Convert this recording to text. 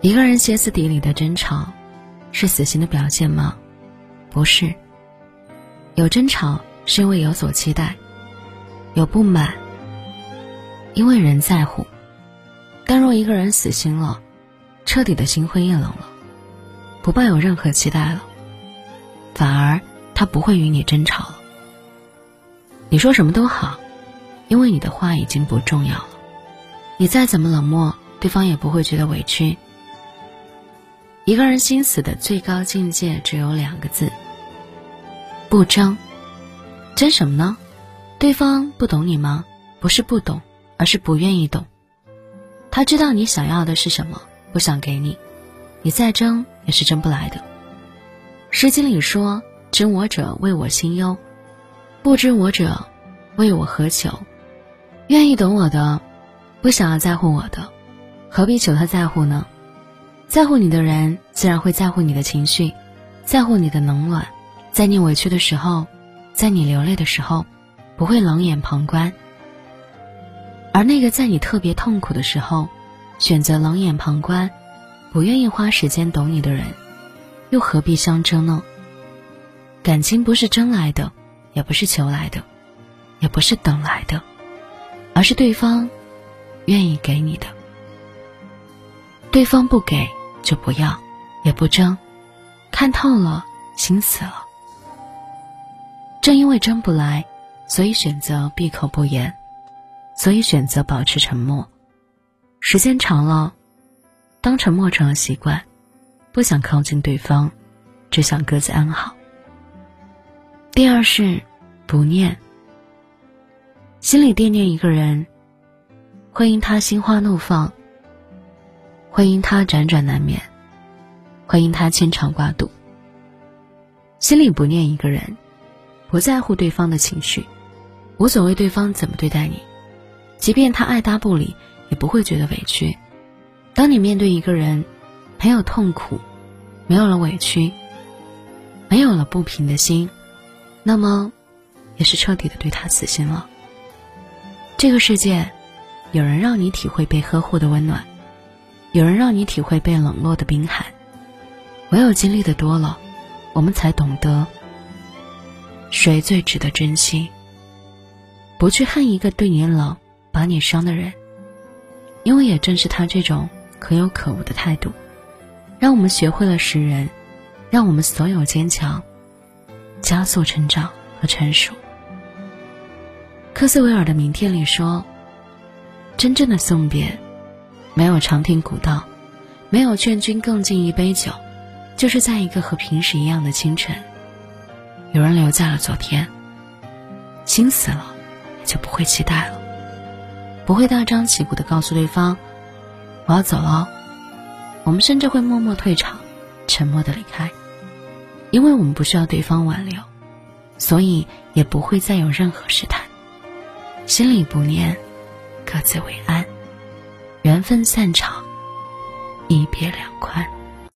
一个人歇斯底里的争吵，是死心的表现吗？不是。有争吵是因为有所期待，有不满，因为人在乎。但若一个人死心了，彻底的心灰意冷了，不抱有任何期待了，反而他不会与你争吵了。你说什么都好，因为你的话已经不重要了。你再怎么冷漠，对方也不会觉得委屈。一个人心死的最高境界只有两个字：不争。争什么呢？对方不懂你吗？不是不懂，而是不愿意懂。他知道你想要的是什么，不想给你，你再争也是争不来的。《诗经》里说：“知我者，谓我心忧；不知我者，谓我何求。”愿意懂我的，不想要在乎我的，何必求他在乎呢？在乎你的人，自然会在乎你的情绪，在乎你的冷暖，在你委屈的时候，在你流泪的时候，不会冷眼旁观。而那个在你特别痛苦的时候，选择冷眼旁观，不愿意花时间懂你的人，又何必相争呢？感情不是争来的，也不是求来的，也不是等来的，而是对方愿意给你的。对方不给。就不要，也不争，看透了，心死了。正因为争不来，所以选择闭口不言，所以选择保持沉默。时间长了，当沉默成了习惯，不想靠近对方，只想各自安好。第二是不念，心里惦念一个人，会因他心花怒放。会因他辗转难眠，会因他牵肠挂肚。心里不念一个人，不在乎对方的情绪，无所谓对方怎么对待你，即便他爱搭不理，也不会觉得委屈。当你面对一个人，没有痛苦，没有了委屈，没有了不平的心，那么，也是彻底的对他死心了。这个世界，有人让你体会被呵护的温暖。有人让你体会被冷落的冰寒，唯有经历的多了，我们才懂得谁最值得珍惜。不去恨一个对你冷、把你伤的人，因为也正是他这种可有可无的态度，让我们学会了识人，让我们所有坚强加速成长和成熟。科斯维尔的名片里说：“真正的送别。”没有长亭古道，没有劝君更尽一杯酒，就是在一个和平时一样的清晨，有人留在了昨天。心死了，就不会期待了，不会大张旗鼓的告诉对方我要走了。我们甚至会默默退场，沉默的离开，因为我们不需要对方挽留，所以也不会再有任何试探。心里不念，各自为安。缘分散场，一别两宽。